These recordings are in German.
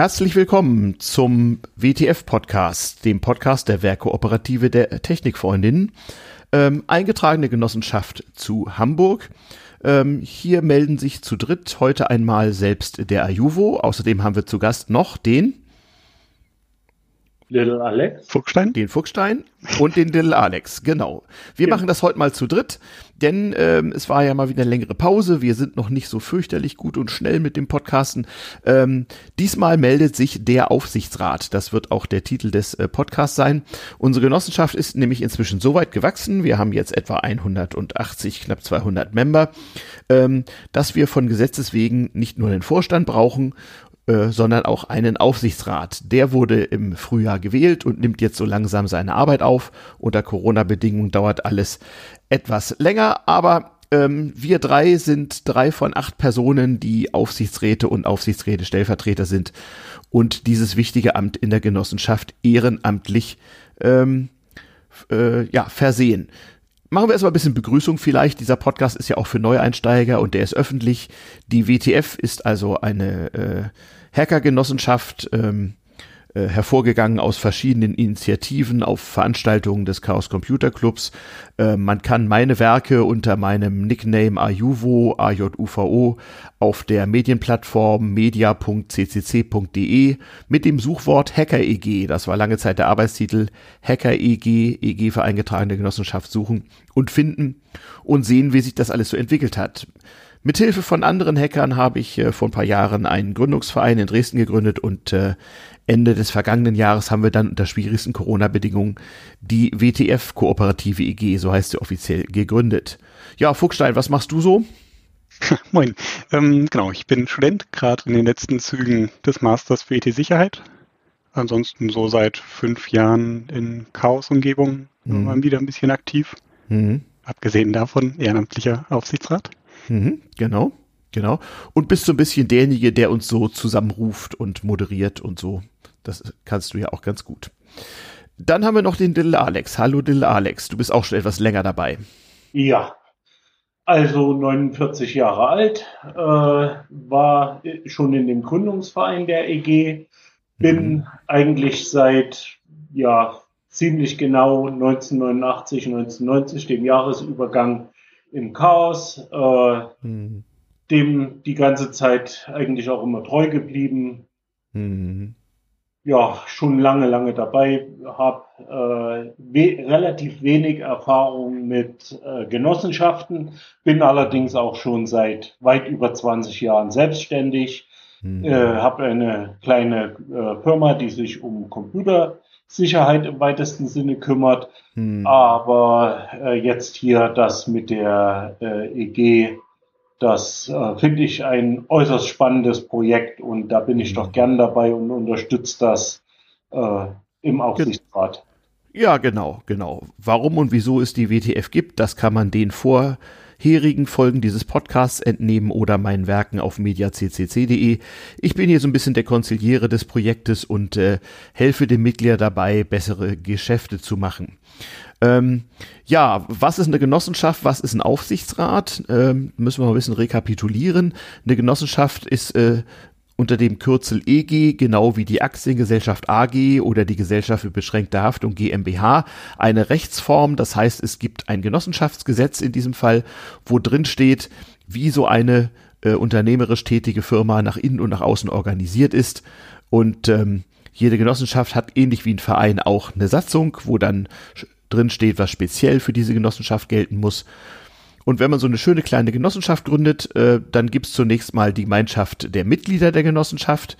Herzlich willkommen zum WTF-Podcast, dem Podcast der Werkkooperative der Technikfreundinnen, ähm, eingetragene Genossenschaft zu Hamburg. Ähm, hier melden sich zu dritt heute einmal selbst der Ajuvo. Außerdem haben wir zu Gast noch den Little Alex. Fuchstein. Den Fuchstein und den Little Alex, genau. Wir ja. machen das heute mal zu dritt, denn ähm, es war ja mal wieder eine längere Pause. Wir sind noch nicht so fürchterlich gut und schnell mit dem Podcasten. Ähm, diesmal meldet sich der Aufsichtsrat. Das wird auch der Titel des äh, Podcasts sein. Unsere Genossenschaft ist nämlich inzwischen so weit gewachsen. Wir haben jetzt etwa 180, knapp 200 Member, ähm, dass wir von Gesetzes wegen nicht nur den Vorstand brauchen äh, sondern auch einen Aufsichtsrat. Der wurde im Frühjahr gewählt und nimmt jetzt so langsam seine Arbeit auf. Unter Corona-Bedingungen dauert alles etwas länger, aber ähm, wir drei sind drei von acht Personen, die Aufsichtsräte und Aufsichtsräte-Stellvertreter sind und dieses wichtige Amt in der Genossenschaft ehrenamtlich ähm, äh, ja, versehen. Machen wir erstmal ein bisschen Begrüßung vielleicht. Dieser Podcast ist ja auch für Neueinsteiger und der ist öffentlich. Die WTF ist also eine äh, Hackergenossenschaft, ähm, äh, hervorgegangen aus verschiedenen Initiativen auf Veranstaltungen des Chaos Computer Clubs. Äh, man kann meine Werke unter meinem Nickname Ajuvo, AJUVO, auf der Medienplattform media.ccc.de mit dem Suchwort HackerEG, das war lange Zeit der Arbeitstitel, HackerEG, EG für eingetragene Genossenschaft suchen und finden und sehen, wie sich das alles so entwickelt hat. Mithilfe von anderen Hackern habe ich äh, vor ein paar Jahren einen Gründungsverein in Dresden gegründet und äh, Ende des vergangenen Jahres haben wir dann unter schwierigsten Corona-Bedingungen die WTF Kooperative EG, so heißt sie offiziell, gegründet. Ja, Fuchstein, was machst du so? Moin. Ähm, genau, ich bin Student, gerade in den letzten Zügen des Masters für IT-Sicherheit. Ansonsten so seit fünf Jahren in Chaos-Umgebung mhm. wieder ein bisschen aktiv. Mhm. Abgesehen davon ehrenamtlicher Aufsichtsrat. Mhm, genau, genau. Und bist so ein bisschen derjenige, der uns so zusammenruft und moderiert und so. Das kannst du ja auch ganz gut. Dann haben wir noch den Dill Alex. Hallo Dill Alex, du bist auch schon etwas länger dabei. Ja, also 49 Jahre alt, äh, war schon in dem Gründungsverein der EG, bin mhm. eigentlich seit ja ziemlich genau 1989, 1990, dem Jahresübergang im Chaos, äh, mhm. dem die ganze Zeit eigentlich auch immer treu geblieben. Mhm. Ja, schon lange, lange dabei, habe äh, we relativ wenig Erfahrung mit äh, Genossenschaften, bin allerdings auch schon seit weit über 20 Jahren selbstständig, mhm. äh, habe eine kleine äh, Firma, die sich um Computer Sicherheit im weitesten Sinne kümmert. Hm. Aber äh, jetzt hier das mit der äh, EG, das äh, finde ich ein äußerst spannendes Projekt und da bin ich hm. doch gern dabei und unterstütze das äh, im Aufsichtsrat. Ja, genau, genau. Warum und wieso es die WTF gibt, das kann man den vor herigen Folgen dieses Podcasts entnehmen oder meinen Werken auf mediaccc.de. Ich bin hier so ein bisschen der Konziliere des Projektes und äh, helfe dem Mitglieder dabei, bessere Geschäfte zu machen. Ähm, ja, was ist eine Genossenschaft? Was ist ein Aufsichtsrat? Ähm, müssen wir mal ein bisschen rekapitulieren. Eine Genossenschaft ist äh, unter dem Kürzel EG, genau wie die Aktiengesellschaft AG oder die Gesellschaft für beschränkte Haftung GmbH, eine Rechtsform. Das heißt, es gibt ein Genossenschaftsgesetz in diesem Fall, wo drin steht, wie so eine äh, unternehmerisch tätige Firma nach innen und nach außen organisiert ist. Und ähm, jede Genossenschaft hat ähnlich wie ein Verein auch eine Satzung, wo dann drin steht, was speziell für diese Genossenschaft gelten muss. Und wenn man so eine schöne kleine Genossenschaft gründet, äh, dann gibt's zunächst mal die Gemeinschaft der Mitglieder der Genossenschaft.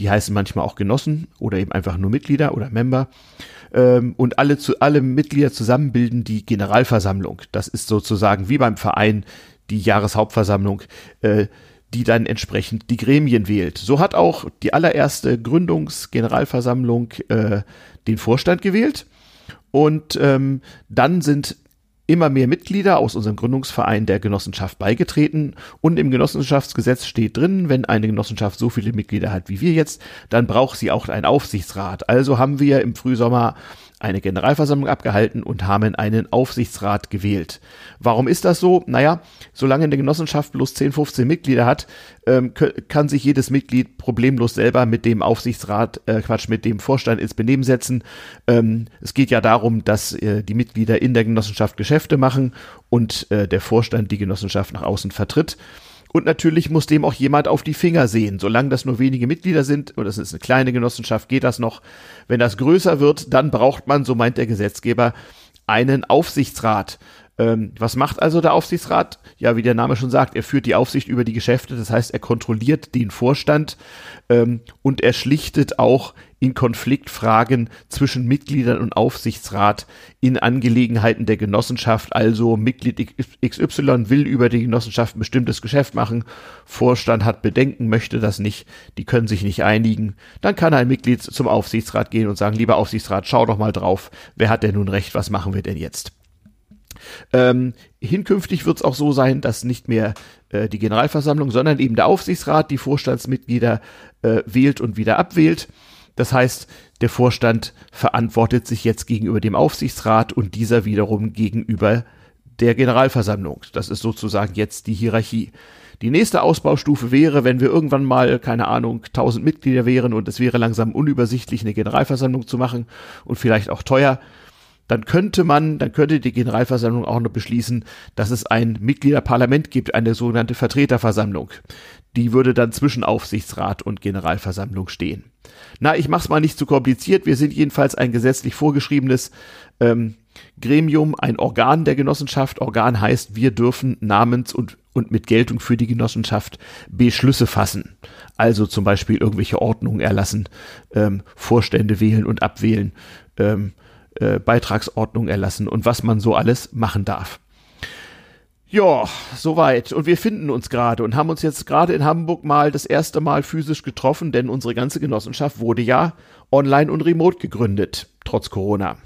Die heißen manchmal auch Genossen oder eben einfach nur Mitglieder oder Member. Ähm, und alle, zu, alle Mitglieder zusammen bilden die Generalversammlung. Das ist sozusagen wie beim Verein die Jahreshauptversammlung, äh, die dann entsprechend die Gremien wählt. So hat auch die allererste Gründungsgeneralversammlung äh, den Vorstand gewählt. Und ähm, dann sind immer mehr Mitglieder aus unserem Gründungsverein der Genossenschaft beigetreten und im Genossenschaftsgesetz steht drin, wenn eine Genossenschaft so viele Mitglieder hat wie wir jetzt, dann braucht sie auch einen Aufsichtsrat. Also haben wir im Frühsommer eine Generalversammlung abgehalten und haben einen Aufsichtsrat gewählt. Warum ist das so? Naja, solange eine Genossenschaft bloß 10, 15 Mitglieder hat, ähm, kann sich jedes Mitglied problemlos selber mit dem Aufsichtsrat, äh, Quatsch, mit dem Vorstand ins Benehmen setzen. Ähm, es geht ja darum, dass äh, die Mitglieder in der Genossenschaft Geschäfte machen und äh, der Vorstand die Genossenschaft nach außen vertritt. Und natürlich muss dem auch jemand auf die Finger sehen. Solange das nur wenige Mitglieder sind, oder es ist eine kleine Genossenschaft, geht das noch. Wenn das größer wird, dann braucht man, so meint der Gesetzgeber, einen Aufsichtsrat. Ähm, was macht also der Aufsichtsrat? Ja, wie der Name schon sagt, er führt die Aufsicht über die Geschäfte, das heißt, er kontrolliert den Vorstand ähm, und er schlichtet auch in Konfliktfragen zwischen Mitgliedern und Aufsichtsrat in Angelegenheiten der Genossenschaft. Also Mitglied XY will über die Genossenschaft ein bestimmtes Geschäft machen, Vorstand hat Bedenken, möchte das nicht, die können sich nicht einigen. Dann kann ein Mitglied zum Aufsichtsrat gehen und sagen, lieber Aufsichtsrat, schau doch mal drauf, wer hat denn nun recht, was machen wir denn jetzt? Ähm, hinkünftig wird es auch so sein, dass nicht mehr äh, die Generalversammlung, sondern eben der Aufsichtsrat die Vorstandsmitglieder äh, wählt und wieder abwählt. Das heißt, der Vorstand verantwortet sich jetzt gegenüber dem Aufsichtsrat und dieser wiederum gegenüber der Generalversammlung. Das ist sozusagen jetzt die Hierarchie. Die nächste Ausbaustufe wäre, wenn wir irgendwann mal, keine Ahnung, 1000 Mitglieder wären und es wäre langsam unübersichtlich, eine Generalversammlung zu machen und vielleicht auch teuer, dann könnte man, dann könnte die Generalversammlung auch noch beschließen, dass es ein Mitgliederparlament gibt, eine sogenannte Vertreterversammlung. Die würde dann zwischen Aufsichtsrat und Generalversammlung stehen. Na, ich mach's mal nicht zu kompliziert. Wir sind jedenfalls ein gesetzlich vorgeschriebenes ähm, Gremium, ein Organ der Genossenschaft. Organ heißt, wir dürfen namens und, und mit Geltung für die Genossenschaft Beschlüsse fassen. Also zum Beispiel irgendwelche Ordnungen erlassen, ähm, Vorstände wählen und abwählen, ähm, äh, Beitragsordnung erlassen und was man so alles machen darf. Ja, soweit. Und wir finden uns gerade und haben uns jetzt gerade in Hamburg mal das erste Mal physisch getroffen, denn unsere ganze Genossenschaft wurde ja online und remote gegründet, trotz Corona.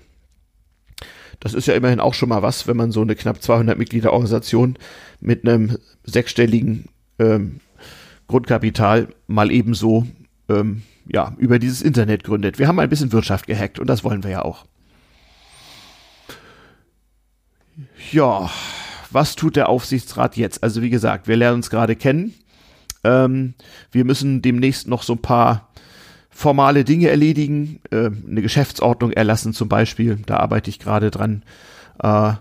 Das ist ja immerhin auch schon mal was, wenn man so eine knapp 200 Mitglieder Organisation mit einem sechsstelligen ähm, Grundkapital mal ebenso ähm, ja, über dieses Internet gründet. Wir haben ein bisschen Wirtschaft gehackt und das wollen wir ja auch. Ja, was tut der Aufsichtsrat jetzt? Also wie gesagt, wir lernen uns gerade kennen. Ähm, wir müssen demnächst noch so ein paar formale Dinge erledigen, äh, eine Geschäftsordnung erlassen zum Beispiel. Da arbeite ich gerade dran. Äh,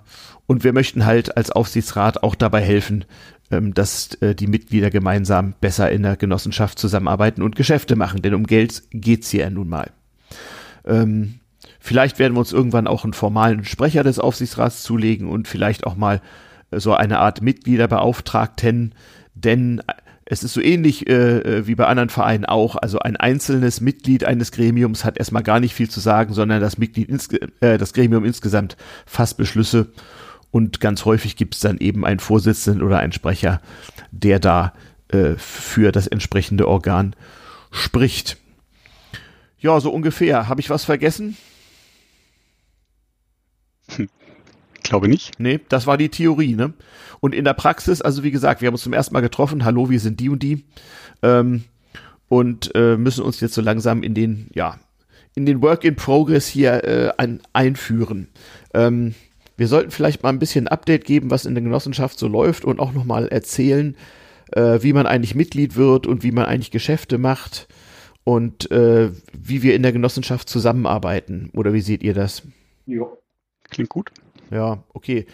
und wir möchten halt als Aufsichtsrat auch dabei helfen, ähm, dass äh, die Mitglieder gemeinsam besser in der Genossenschaft zusammenarbeiten und Geschäfte machen. Denn um Geld geht's hier ja nun mal. Ähm, Vielleicht werden wir uns irgendwann auch einen formalen Sprecher des Aufsichtsrats zulegen und vielleicht auch mal äh, so eine Art Mitgliederbeauftragten, denn es ist so ähnlich äh, äh, wie bei anderen Vereinen auch. Also ein einzelnes Mitglied eines Gremiums hat erstmal gar nicht viel zu sagen, sondern das Mitglied äh, das Gremium insgesamt fasst Beschlüsse und ganz häufig gibt es dann eben einen Vorsitzenden oder einen Sprecher, der da äh, für das entsprechende Organ spricht. Ja, so ungefähr. Habe ich was vergessen? Hm. Glaube nicht. Nee, das war die Theorie, ne? Und in der Praxis, also wie gesagt, wir haben uns zum ersten Mal getroffen, hallo, wir sind die und die, ähm, und äh, müssen uns jetzt so langsam in den, ja, in den Work in Progress hier äh, ein, einführen. Ähm, wir sollten vielleicht mal ein bisschen Update geben, was in der Genossenschaft so läuft und auch nochmal erzählen, äh, wie man eigentlich Mitglied wird und wie man eigentlich Geschäfte macht und äh, wie wir in der Genossenschaft zusammenarbeiten. Oder wie seht ihr das? Ja. Klingt gut. Ja, okay.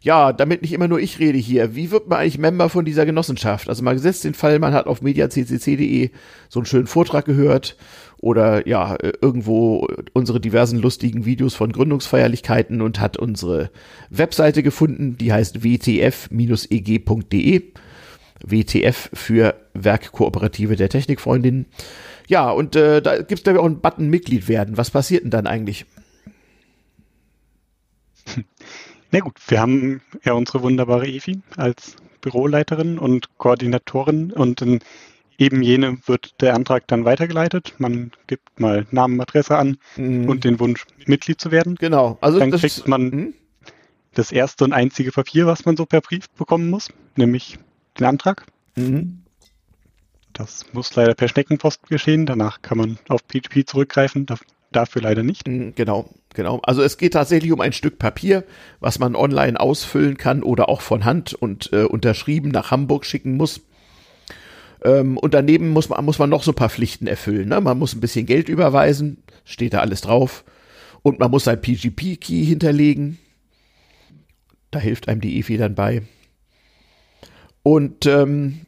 Ja, damit nicht immer nur ich rede hier. Wie wird man eigentlich Member von dieser Genossenschaft? Also mal gesetzt den Fall, man hat auf mediaccc.de so einen schönen Vortrag gehört oder ja, irgendwo unsere diversen lustigen Videos von Gründungsfeierlichkeiten und hat unsere Webseite gefunden, die heißt wtf-eg.de. WTF für Werkkooperative der Technikfreundinnen. Ja, und äh, da gibt es, glaube ich, auch einen Button Mitglied werden. Was passiert denn dann eigentlich? Na gut, wir haben ja unsere wunderbare Evi als Büroleiterin und Koordinatorin und in eben jene wird der Antrag dann weitergeleitet. Man gibt mal Namen, Adresse an mhm. und den Wunsch, Mitglied zu werden. Genau. Also dann kriegt man mh? das erste und einzige Papier, was man so per Brief bekommen muss, nämlich den Antrag. Mhm. Das muss leider per Schneckenpost geschehen. Danach kann man auf PGP zurückgreifen. Da dafür leider nicht. Genau, genau. Also es geht tatsächlich um ein Stück Papier, was man online ausfüllen kann oder auch von Hand und äh, unterschrieben nach Hamburg schicken muss. Ähm, und daneben muss man, muss man noch so ein paar Pflichten erfüllen. Ne? Man muss ein bisschen Geld überweisen, steht da alles drauf. Und man muss sein PGP-Key hinterlegen. Da hilft einem die EFI dann bei. Und ähm,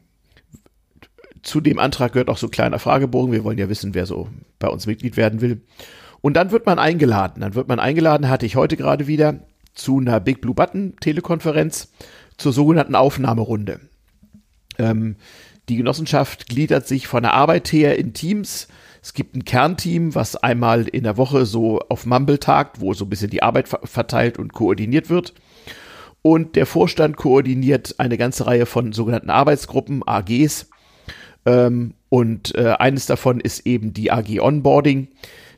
zu dem Antrag gehört auch so ein kleiner Fragebogen. Wir wollen ja wissen, wer so bei uns Mitglied werden will. Und dann wird man eingeladen. Dann wird man eingeladen, hatte ich heute gerade wieder, zu einer Big Blue Button Telekonferenz zur sogenannten Aufnahmerunde. Ähm, die Genossenschaft gliedert sich von der Arbeit her in Teams. Es gibt ein Kernteam, was einmal in der Woche so auf Mumble tagt, wo so ein bisschen die Arbeit verteilt und koordiniert wird. Und der Vorstand koordiniert eine ganze Reihe von sogenannten Arbeitsgruppen, AGs. Ähm, und äh, eines davon ist eben die AG Onboarding,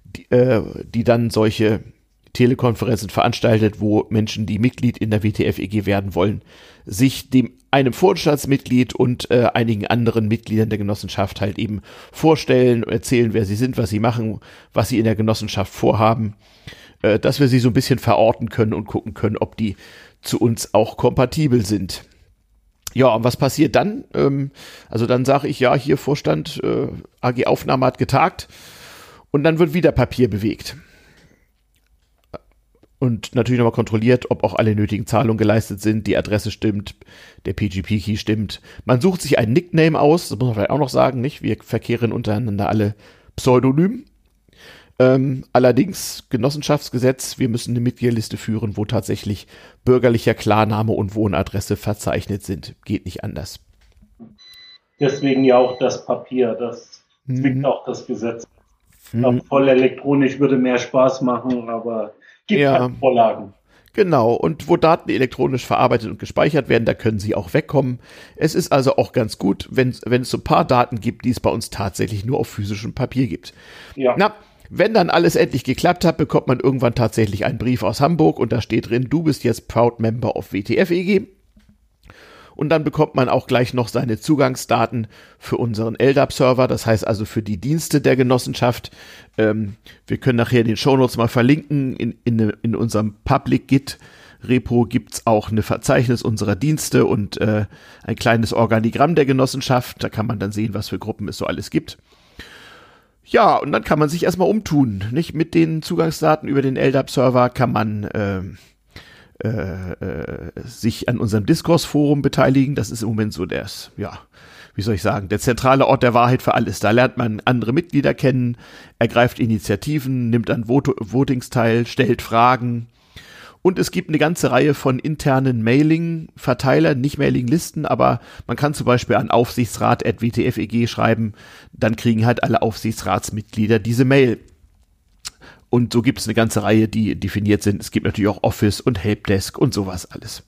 die, äh, die dann solche Telekonferenzen veranstaltet, wo Menschen, die Mitglied in der WTF-EG werden wollen, sich dem einem Vorstandsmitglied und äh, einigen anderen Mitgliedern der Genossenschaft halt eben vorstellen, erzählen, wer sie sind, was sie machen, was sie in der Genossenschaft vorhaben, äh, dass wir sie so ein bisschen verorten können und gucken können, ob die zu uns auch kompatibel sind. Ja, und was passiert dann? Ähm, also dann sage ich, ja, hier Vorstand, äh, AG Aufnahme hat getagt und dann wird wieder Papier bewegt und natürlich nochmal kontrolliert, ob auch alle nötigen Zahlungen geleistet sind, die Adresse stimmt, der PGP-Key stimmt. Man sucht sich einen Nickname aus, das muss man vielleicht auch noch sagen, nicht? Wir verkehren untereinander alle pseudonym. Ähm, allerdings Genossenschaftsgesetz, wir müssen eine Mitgliederliste führen, wo tatsächlich bürgerlicher Klarname und Wohnadresse verzeichnet sind. Geht nicht anders. Deswegen ja auch das Papier, das zwingt mhm. auch das Gesetz. Mhm. Voll elektronisch würde mehr Spaß machen, aber Gibt ja. Halt Vorlagen. Genau, und wo Daten elektronisch verarbeitet und gespeichert werden, da können sie auch wegkommen. Es ist also auch ganz gut, wenn, wenn es so ein paar Daten gibt, die es bei uns tatsächlich nur auf physischem Papier gibt. Ja. Na, wenn dann alles endlich geklappt hat, bekommt man irgendwann tatsächlich einen Brief aus Hamburg und da steht drin, du bist jetzt Proud Member of WTF-EG und dann bekommt man auch gleich noch seine Zugangsdaten für unseren LDAP-Server, das heißt also für die Dienste der Genossenschaft. Ähm, wir können nachher den Shownotes mal verlinken. In, in, in unserem Public Git Repo gibt's auch eine Verzeichnis unserer Dienste und äh, ein kleines Organigramm der Genossenschaft. Da kann man dann sehen, was für Gruppen es so alles gibt. Ja, und dann kann man sich erstmal umtun. Nicht mit den Zugangsdaten über den LDAP-Server kann man äh, äh, äh, sich an unserem Diskursforum beteiligen. Das ist im Moment so das, ja, wie soll ich sagen, der zentrale Ort der Wahrheit für alles. Da lernt man andere Mitglieder kennen, ergreift Initiativen, nimmt an Vot Votings teil, stellt Fragen. Und es gibt eine ganze Reihe von internen Mailing-Verteilern, nicht Mailing-Listen, aber man kann zum Beispiel an aufsichtsrat.wtfeg schreiben, dann kriegen halt alle Aufsichtsratsmitglieder diese Mail. Und so gibt es eine ganze Reihe, die definiert sind. Es gibt natürlich auch Office und Helpdesk und sowas alles.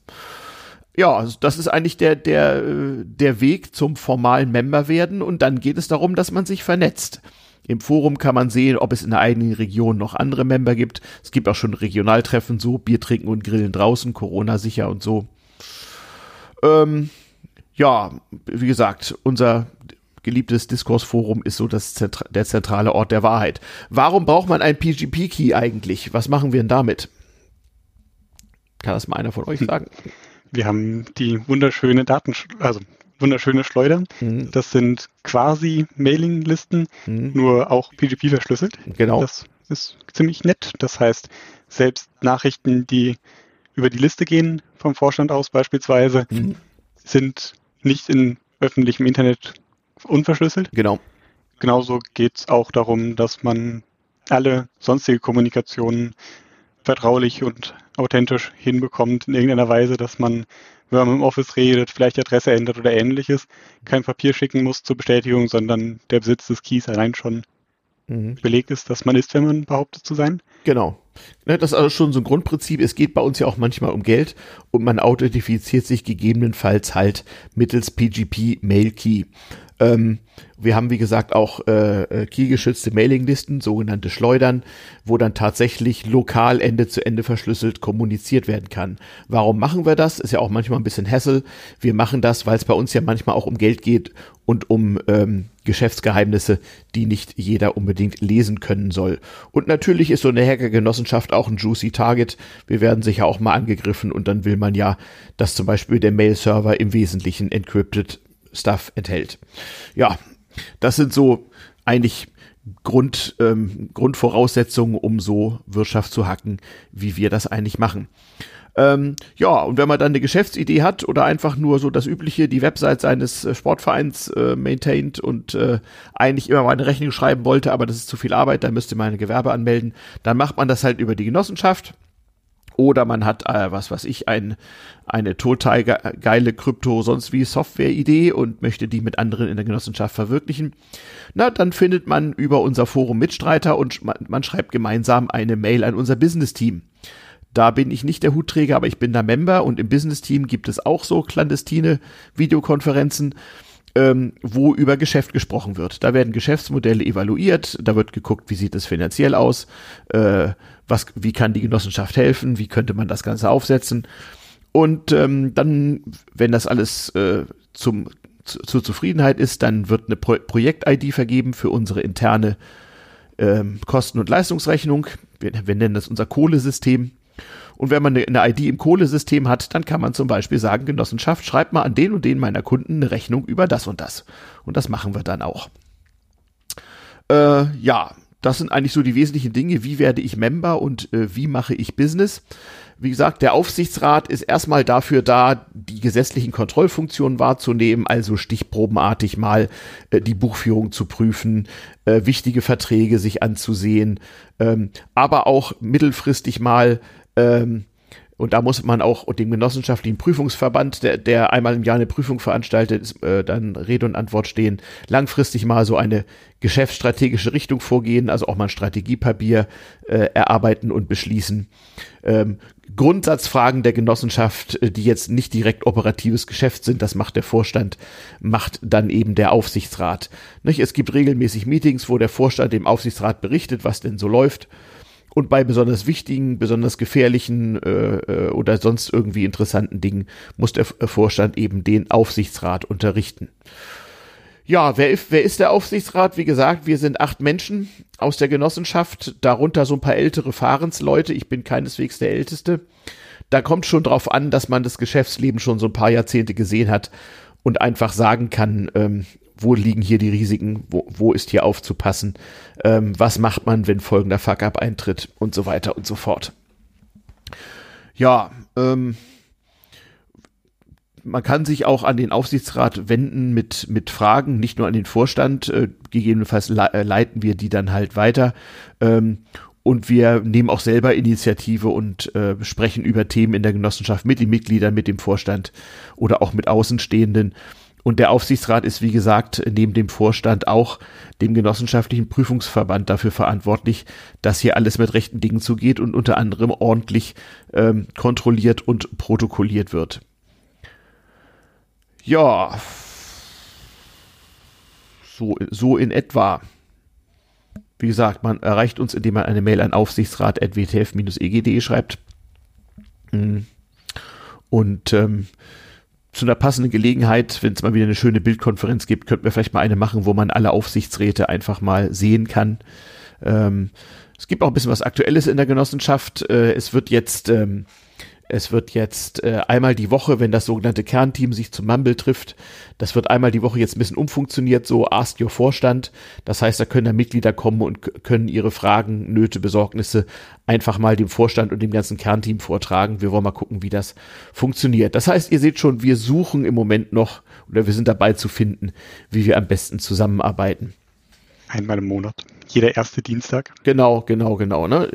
Ja, also das ist eigentlich der, der, der Weg zum formalen Member werden. Und dann geht es darum, dass man sich vernetzt. Im Forum kann man sehen, ob es in der eigenen Region noch andere Member gibt. Es gibt auch schon Regionaltreffen, so Bier trinken und grillen draußen, Corona sicher und so. Ähm, ja, wie gesagt, unser geliebtes Diskursforum ist so das Zentra der zentrale Ort der Wahrheit. Warum braucht man ein PGP-Key eigentlich? Was machen wir denn damit? Kann das mal einer von euch hm. sagen? Wir haben die wunderschöne Daten, also wunderschöne Schleuder. Mhm. Das sind quasi Mailinglisten, mhm. nur auch PGP verschlüsselt. Genau. Das ist ziemlich nett. Das heißt, selbst Nachrichten, die über die Liste gehen, vom Vorstand aus beispielsweise, mhm. sind nicht in öffentlichem Internet unverschlüsselt. Genau. Genauso geht es auch darum, dass man alle sonstige Kommunikationen vertraulich und authentisch hinbekommt in irgendeiner Weise, dass man, wenn man im Office redet, vielleicht die Adresse ändert oder ähnliches, kein Papier schicken muss zur Bestätigung, sondern der Besitz des Keys allein schon mhm. belegt ist, dass man ist, wenn man behauptet zu sein. Genau. Ne, das ist also schon so ein Grundprinzip. Es geht bei uns ja auch manchmal um Geld und man authentifiziert sich gegebenenfalls halt mittels PGP Mail Key. Ähm, wir haben, wie gesagt, auch äh, äh, keygeschützte Mailinglisten, sogenannte Schleudern, wo dann tatsächlich lokal Ende zu Ende verschlüsselt kommuniziert werden kann. Warum machen wir das? Ist ja auch manchmal ein bisschen Hassel. Wir machen das, weil es bei uns ja manchmal auch um Geld geht und um ähm, Geschäftsgeheimnisse, die nicht jeder unbedingt lesen können soll. Und natürlich ist so eine Hackergenossenschaft auch ein juicy Target. Wir werden sicher auch mal angegriffen und dann will man ja, dass zum Beispiel der Mail-Server im Wesentlichen encrypted Stuff enthält. Ja, das sind so eigentlich Grund, ähm, Grundvoraussetzungen, um so Wirtschaft zu hacken, wie wir das eigentlich machen. Ähm, ja, und wenn man dann eine Geschäftsidee hat oder einfach nur so das Übliche, die Website seines äh, Sportvereins äh, maintained und äh, eigentlich immer mal eine Rechnung schreiben wollte, aber das ist zu viel Arbeit, dann müsste man ein Gewerbe anmelden, dann macht man das halt über die Genossenschaft. Oder man hat, äh, was weiß ich, ein, eine total geile Krypto, sonst wie Software-Idee und möchte die mit anderen in der Genossenschaft verwirklichen. Na, dann findet man über unser Forum Mitstreiter und man, schreibt gemeinsam eine Mail an unser Business-Team. Da bin ich nicht der Hutträger, aber ich bin da Member und im Business-Team gibt es auch so clandestine Videokonferenzen ähm, wo über Geschäft gesprochen wird. Da werden Geschäftsmodelle evaluiert, da wird geguckt, wie sieht es finanziell aus, äh, was, wie kann die Genossenschaft helfen, wie könnte man das Ganze aufsetzen. Und ähm, dann, wenn das alles äh, zum, zu, zur Zufriedenheit ist, dann wird eine Pro Projekt-ID vergeben für unsere interne ähm, Kosten- und Leistungsrechnung. Wir, wir nennen das unser Kohlesystem. Und wenn man eine, ID im Kohlesystem hat, dann kann man zum Beispiel sagen, Genossenschaft, schreibt mal an den und den meiner Kunden eine Rechnung über das und das. Und das machen wir dann auch. Äh, ja, das sind eigentlich so die wesentlichen Dinge. Wie werde ich Member und äh, wie mache ich Business? Wie gesagt, der Aufsichtsrat ist erstmal dafür da, die gesetzlichen Kontrollfunktionen wahrzunehmen, also stichprobenartig mal äh, die Buchführung zu prüfen, äh, wichtige Verträge sich anzusehen, ähm, aber auch mittelfristig mal ähm, und da muss man auch dem genossenschaftlichen Prüfungsverband, der, der einmal im Jahr eine Prüfung veranstaltet, äh, dann Rede und Antwort stehen, langfristig mal so eine geschäftsstrategische Richtung vorgehen, also auch mal ein Strategiepapier äh, erarbeiten und beschließen. Ähm, Grundsatzfragen der Genossenschaft, äh, die jetzt nicht direkt operatives Geschäft sind, das macht der Vorstand, macht dann eben der Aufsichtsrat. Nicht? Es gibt regelmäßig Meetings, wo der Vorstand dem Aufsichtsrat berichtet, was denn so läuft und bei besonders wichtigen, besonders gefährlichen äh, äh, oder sonst irgendwie interessanten Dingen muss der Vorstand eben den Aufsichtsrat unterrichten. Ja, wer, wer ist der Aufsichtsrat? Wie gesagt, wir sind acht Menschen aus der Genossenschaft, darunter so ein paar ältere Fahrensleute. Ich bin keineswegs der Älteste. Da kommt schon drauf an, dass man das Geschäftsleben schon so ein paar Jahrzehnte gesehen hat und einfach sagen kann, ähm, wo liegen hier die Risiken, wo, wo ist hier aufzupassen, ähm, was macht man, wenn folgender Fuck-up eintritt und so weiter und so fort. Ja, ähm, man kann sich auch an den Aufsichtsrat wenden mit, mit Fragen, nicht nur an den Vorstand. Äh, gegebenenfalls le äh, leiten wir die dann halt weiter. Ähm, und wir nehmen auch selber Initiative und äh, sprechen über Themen in der Genossenschaft mit den Mitgliedern, mit dem Vorstand oder auch mit Außenstehenden. Und der Aufsichtsrat ist, wie gesagt, neben dem Vorstand auch dem genossenschaftlichen Prüfungsverband dafür verantwortlich, dass hier alles mit rechten Dingen zugeht und unter anderem ordentlich ähm, kontrolliert und protokolliert wird. Ja, so, so in etwa. Wie gesagt, man erreicht uns, indem man eine Mail an aufsichtsrat.wtf-egd schreibt. Hm. Und ähm, zu einer passenden Gelegenheit, wenn es mal wieder eine schöne Bildkonferenz gibt, könnten wir vielleicht mal eine machen, wo man alle Aufsichtsräte einfach mal sehen kann. Ähm, es gibt auch ein bisschen was Aktuelles in der Genossenschaft. Äh, es wird jetzt ähm, es wird jetzt äh, einmal die Woche, wenn das sogenannte Kernteam sich zum Mumble trifft, das wird einmal die Woche jetzt ein bisschen umfunktioniert, so Ask Your Vorstand. Das heißt, da können da Mitglieder kommen und können ihre Fragen, Nöte, Besorgnisse einfach mal dem Vorstand und dem ganzen Kernteam vortragen. Wir wollen mal gucken, wie das funktioniert. Das heißt, ihr seht schon, wir suchen im Moment noch oder wir sind dabei zu finden, wie wir am besten zusammenarbeiten. Einmal im Monat. Jeder erste Dienstag. Genau, genau, genau. Ne?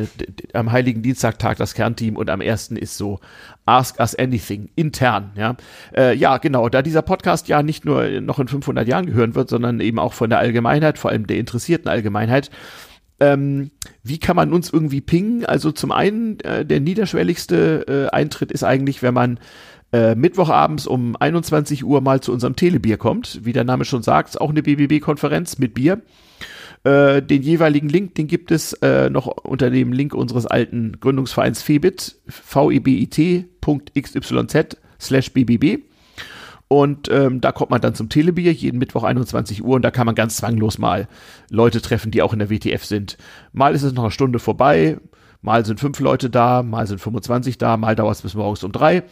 Am Heiligen Dienstag tagt das Kernteam und am ersten ist so Ask Us Anything, intern. Ja, äh, ja genau. Da dieser Podcast ja nicht nur noch in 500 Jahren gehören wird, sondern eben auch von der Allgemeinheit, vor allem der interessierten Allgemeinheit, ähm, wie kann man uns irgendwie pingen? Also zum einen, äh, der niederschwelligste äh, Eintritt ist eigentlich, wenn man äh, Mittwochabends um 21 Uhr mal zu unserem Telebier kommt. Wie der Name schon sagt, auch eine BBB-Konferenz mit Bier. Äh, den jeweiligen Link, den gibt es äh, noch unter dem Link unseres alten Gründungsvereins Febit, vebit.xyz slash bbb. Und ähm, da kommt man dann zum Telebier, jeden Mittwoch 21 Uhr und da kann man ganz zwanglos mal Leute treffen, die auch in der WTF sind. Mal ist es noch eine Stunde vorbei, mal sind fünf Leute da, mal sind 25 da, mal dauert es bis morgens um drei.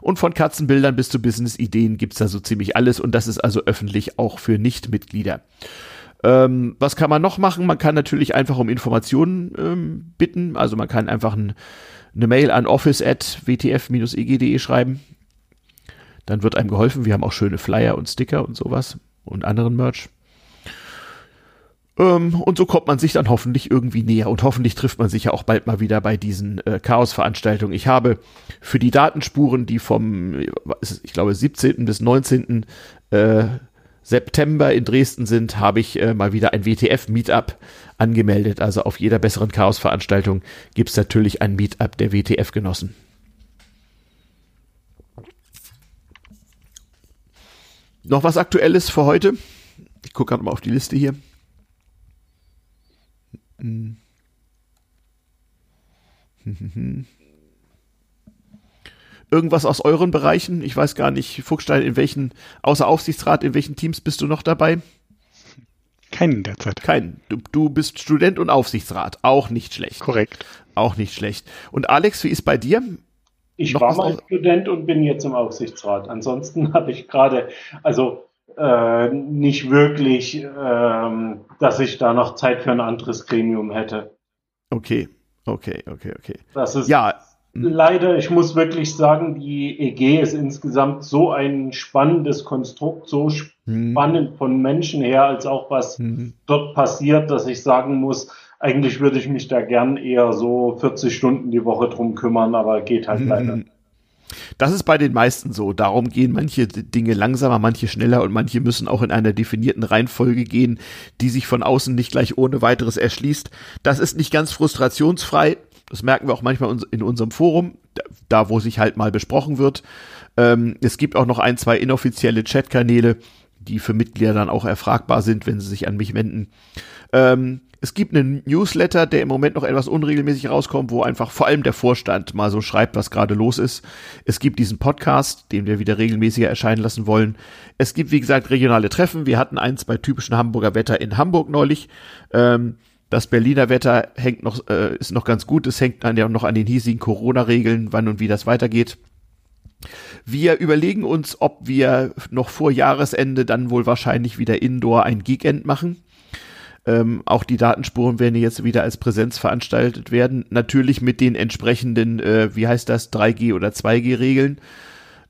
Und von Katzenbildern bis zu Business-Ideen gibt's da so ziemlich alles und das ist also öffentlich auch für Nichtmitglieder. Ähm, was kann man noch machen? Man kann natürlich einfach um Informationen ähm, bitten. Also man kann einfach ein, eine Mail an office.wtf-eg.de schreiben. Dann wird einem geholfen. Wir haben auch schöne Flyer und Sticker und sowas und anderen Merch. Ähm, und so kommt man sich dann hoffentlich irgendwie näher und hoffentlich trifft man sich ja auch bald mal wieder bei diesen äh, Chaos-Veranstaltungen. Ich habe für die Datenspuren, die vom, ich glaube, 17. bis 19. Äh, September in Dresden sind, habe ich äh, mal wieder ein WTF-Meetup angemeldet. Also auf jeder besseren Chaos-Veranstaltung gibt es natürlich ein Meetup der WTF-Genossen. Noch was Aktuelles für heute? Ich gucke gerade mal auf die Liste hier. Irgendwas aus euren Bereichen? Ich weiß gar nicht, Fuchstein, in welchen, außer Aufsichtsrat, in welchen Teams bist du noch dabei? Keinen derzeit. Keinen. Du, du bist Student und Aufsichtsrat. Auch nicht schlecht. Korrekt. Auch nicht schlecht. Und Alex, wie ist bei dir? Ich noch war mal Student und bin jetzt im Aufsichtsrat. Ansonsten habe ich gerade, also äh, nicht wirklich, ähm, dass ich da noch Zeit für ein anderes Gremium hätte. Okay, okay, okay, okay. Das ist ja leider, ich muss wirklich sagen, die EG ist insgesamt so ein spannendes Konstrukt, so mhm. spannend von Menschen her, als auch was mhm. dort passiert, dass ich sagen muss, eigentlich würde ich mich da gern eher so 40 Stunden die Woche drum kümmern, aber geht halt mhm. leider. Das ist bei den meisten so. Darum gehen manche Dinge langsamer, manche schneller und manche müssen auch in einer definierten Reihenfolge gehen, die sich von außen nicht gleich ohne weiteres erschließt. Das ist nicht ganz frustrationsfrei. Das merken wir auch manchmal in unserem Forum, da wo sich halt mal besprochen wird. Ähm, es gibt auch noch ein, zwei inoffizielle Chatkanäle, die für Mitglieder dann auch erfragbar sind, wenn sie sich an mich wenden. Ähm, es gibt einen Newsletter, der im Moment noch etwas unregelmäßig rauskommt, wo einfach vor allem der Vorstand mal so schreibt, was gerade los ist. Es gibt diesen Podcast, den wir wieder regelmäßiger erscheinen lassen wollen. Es gibt, wie gesagt, regionale Treffen. Wir hatten eins bei typischen Hamburger Wetter in Hamburg neulich. Ähm, das Berliner Wetter hängt noch, äh, ist noch ganz gut. Es hängt dann ja noch an den hiesigen Corona-Regeln, wann und wie das weitergeht. Wir überlegen uns, ob wir noch vor Jahresende dann wohl wahrscheinlich wieder Indoor ein Geekend machen. Ähm, auch die Datenspuren werden jetzt wieder als Präsenz veranstaltet werden. Natürlich mit den entsprechenden, äh, wie heißt das, 3G oder 2G-Regeln.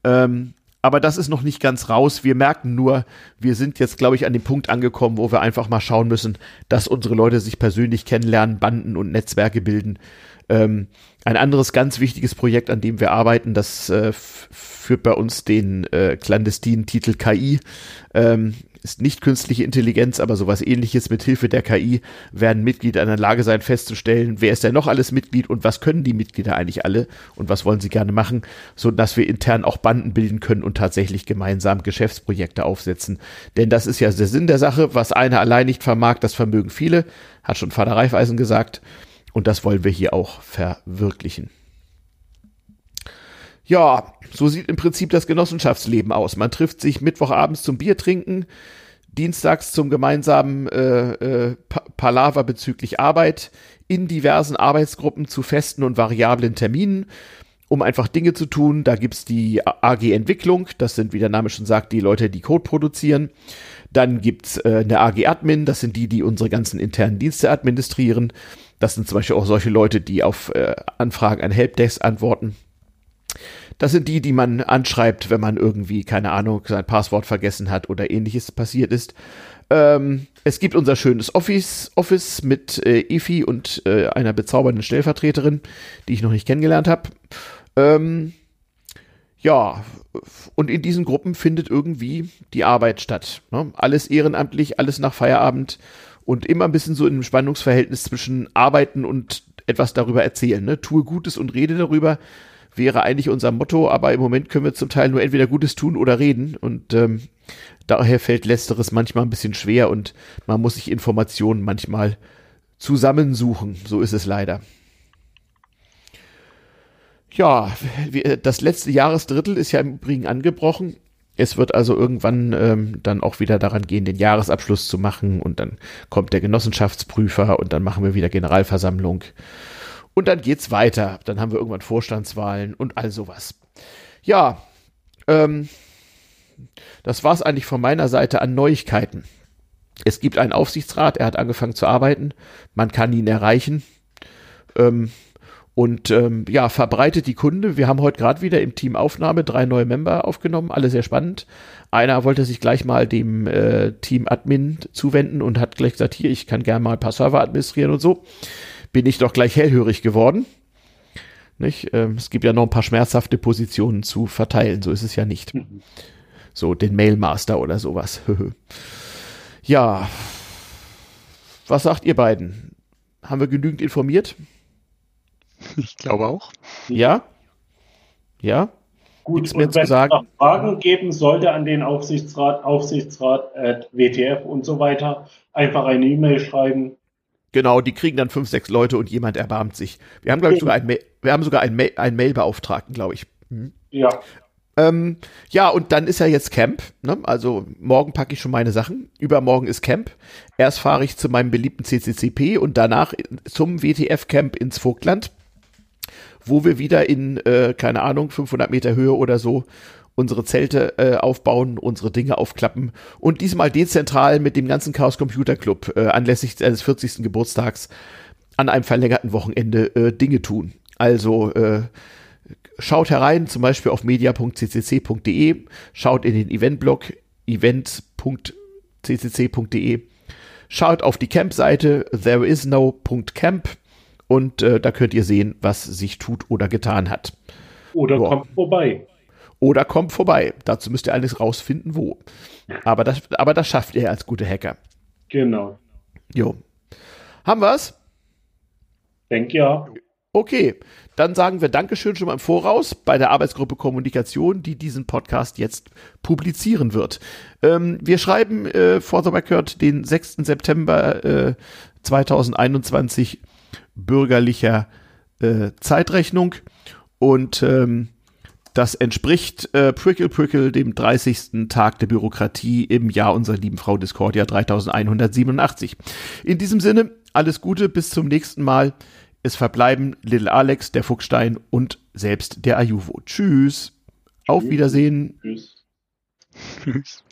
Ähm, aber das ist noch nicht ganz raus. Wir merken nur, wir sind jetzt, glaube ich, an dem Punkt angekommen, wo wir einfach mal schauen müssen, dass unsere Leute sich persönlich kennenlernen, Banden und Netzwerke bilden. Ähm, ein anderes ganz wichtiges Projekt, an dem wir arbeiten, das äh, führt bei uns den äh, clandestinen Titel KI. Ähm, ist nicht künstliche Intelligenz, aber sowas ähnliches mit Hilfe der KI werden Mitglieder in der Lage sein festzustellen, wer ist denn noch alles Mitglied und was können die Mitglieder eigentlich alle und was wollen sie gerne machen, so dass wir intern auch Banden bilden können und tatsächlich gemeinsam Geschäftsprojekte aufsetzen. Denn das ist ja der Sinn der Sache, was einer allein nicht vermag, das vermögen viele, hat schon Vater Reifeisen gesagt und das wollen wir hier auch verwirklichen. Ja, so sieht im Prinzip das Genossenschaftsleben aus. Man trifft sich Mittwochabends zum Bier trinken, dienstags zum gemeinsamen äh, äh, Palaver bezüglich Arbeit, in diversen Arbeitsgruppen zu festen und variablen Terminen, um einfach Dinge zu tun. Da gibt's die AG Entwicklung, das sind, wie der Name schon sagt, die Leute, die Code produzieren. Dann gibt's äh, eine AG Admin, das sind die, die unsere ganzen internen Dienste administrieren. Das sind zum Beispiel auch solche Leute, die auf äh, Anfragen an Helpdesk antworten. Das sind die, die man anschreibt, wenn man irgendwie, keine Ahnung, sein Passwort vergessen hat oder ähnliches passiert ist. Ähm, es gibt unser schönes Office, Office mit äh, Efi und äh, einer bezaubernden Stellvertreterin, die ich noch nicht kennengelernt habe. Ähm, ja, und in diesen Gruppen findet irgendwie die Arbeit statt. Ne? Alles ehrenamtlich, alles nach Feierabend und immer ein bisschen so in einem Spannungsverhältnis zwischen Arbeiten und etwas darüber erzählen. Ne? Tue Gutes und rede darüber wäre eigentlich unser Motto, aber im Moment können wir zum Teil nur entweder Gutes tun oder reden und ähm, daher fällt Letzteres manchmal ein bisschen schwer und man muss sich Informationen manchmal zusammensuchen. So ist es leider. Ja, das letzte Jahresdrittel ist ja im Übrigen angebrochen. Es wird also irgendwann ähm, dann auch wieder daran gehen, den Jahresabschluss zu machen und dann kommt der Genossenschaftsprüfer und dann machen wir wieder Generalversammlung und dann geht's weiter. Dann haben wir irgendwann Vorstandswahlen und all sowas. Ja, ähm, das war's eigentlich von meiner Seite an Neuigkeiten. Es gibt einen Aufsichtsrat, er hat angefangen zu arbeiten, man kann ihn erreichen. Ähm, und ähm, ja, verbreitet die Kunde. Wir haben heute gerade wieder im Team Aufnahme drei neue Member aufgenommen, alle sehr spannend. Einer wollte sich gleich mal dem äh, Team Admin zuwenden und hat gleich gesagt, hier, ich kann gerne mal ein paar Server administrieren und so. Bin ich doch gleich hellhörig geworden. Nicht? Ähm, es gibt ja noch ein paar schmerzhafte Positionen zu verteilen, so ist es ja nicht. Mhm. So den Mailmaster oder sowas. ja, was sagt ihr beiden? Haben wir genügend informiert? Ich glaube auch. Ja? Ja? Gut, Nichts mehr zu sagen. es noch Fragen geben sollte an den Aufsichtsrat, Aufsichtsrat, äh, WTF und so weiter, einfach eine E-Mail schreiben. Genau, die kriegen dann fünf, sechs Leute und jemand erbarmt sich. Wir haben, glaube ich, sogar einen, wir haben sogar einen, Ma einen Mailbeauftragten, glaube ich. Hm. Ja. Ähm, ja, und dann ist ja jetzt Camp. Ne? Also morgen packe ich schon meine Sachen. Übermorgen ist Camp. Erst fahre ich zu meinem beliebten CCCP und danach zum WTF-Camp ins Vogtland wo wir wieder in, äh, keine Ahnung, 500 Meter Höhe oder so unsere Zelte äh, aufbauen, unsere Dinge aufklappen und diesmal dezentral mit dem ganzen Chaos Computer Club äh, anlässlich seines 40. Geburtstags an einem verlängerten Wochenende äh, Dinge tun. Also äh, schaut herein, zum Beispiel auf media.ccc.de, schaut in den Eventblog event.ccc.de, schaut auf die Camp-Seite thereisno.camp und äh, da könnt ihr sehen, was sich tut oder getan hat. Oder Boah. kommt vorbei. Oder kommt vorbei. Dazu müsst ihr alles rausfinden, wo. Aber das, aber das schafft ihr als gute Hacker. Genau. Jo. Haben wir's? Denk ja. Okay, dann sagen wir Dankeschön schon mal im Voraus bei der Arbeitsgruppe Kommunikation, die diesen Podcast jetzt publizieren wird. Ähm, wir schreiben äh, for the record den 6. September äh, 2021 bürgerlicher äh, Zeitrechnung und ähm, das entspricht äh, Prickle Prickle dem 30. Tag der Bürokratie im Jahr unserer lieben Frau Discordia 3187. In diesem Sinne, alles Gute, bis zum nächsten Mal. Es verbleiben Little Alex, der Fuchstein und selbst der Ayuvo. Tschüss. Auf Wiedersehen. Tschüss. Tschüss.